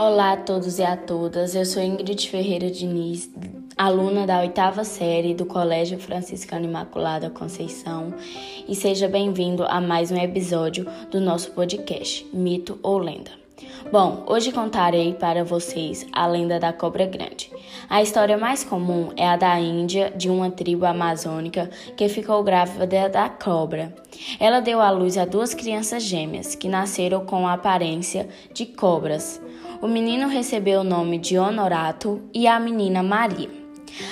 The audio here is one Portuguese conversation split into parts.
Olá a todos e a todas, eu sou Ingrid Ferreira Diniz, aluna da oitava série do Colégio Franciscano Imaculada Conceição, e seja bem-vindo a mais um episódio do nosso podcast Mito ou Lenda. Bom, hoje contarei para vocês a lenda da cobra grande. A história mais comum é a da Índia, de uma tribo amazônica que ficou grávida da cobra. Ela deu à luz a duas crianças gêmeas que nasceram com a aparência de cobras. O menino recebeu o nome de Honorato e a menina Maria.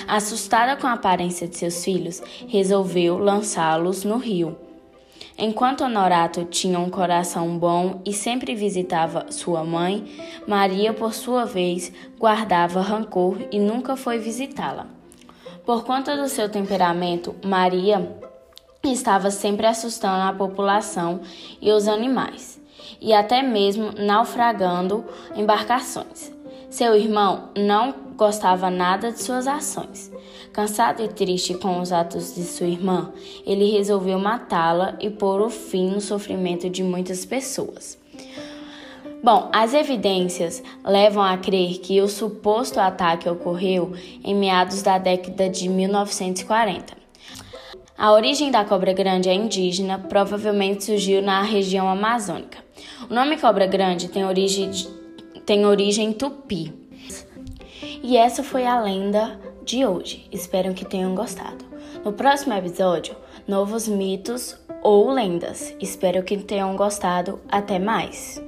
Assustada com a aparência de seus filhos, resolveu lançá-los no rio. Enquanto Honorato tinha um coração bom e sempre visitava sua mãe, Maria, por sua vez, guardava rancor e nunca foi visitá-la. Por conta do seu temperamento, Maria estava sempre assustando a população e os animais e até mesmo naufragando embarcações. Seu irmão não gostava nada de suas ações. Cansado e triste com os atos de sua irmã, ele resolveu matá-la e pôr o fim no sofrimento de muitas pessoas. Bom, as evidências levam a crer que o suposto ataque ocorreu em meados da década de 1940. A origem da cobra grande é indígena, provavelmente surgiu na região amazônica. O nome cobra grande tem origem, tem origem tupi. E essa foi a lenda de hoje. Espero que tenham gostado. No próximo episódio, novos mitos ou lendas. Espero que tenham gostado. Até mais!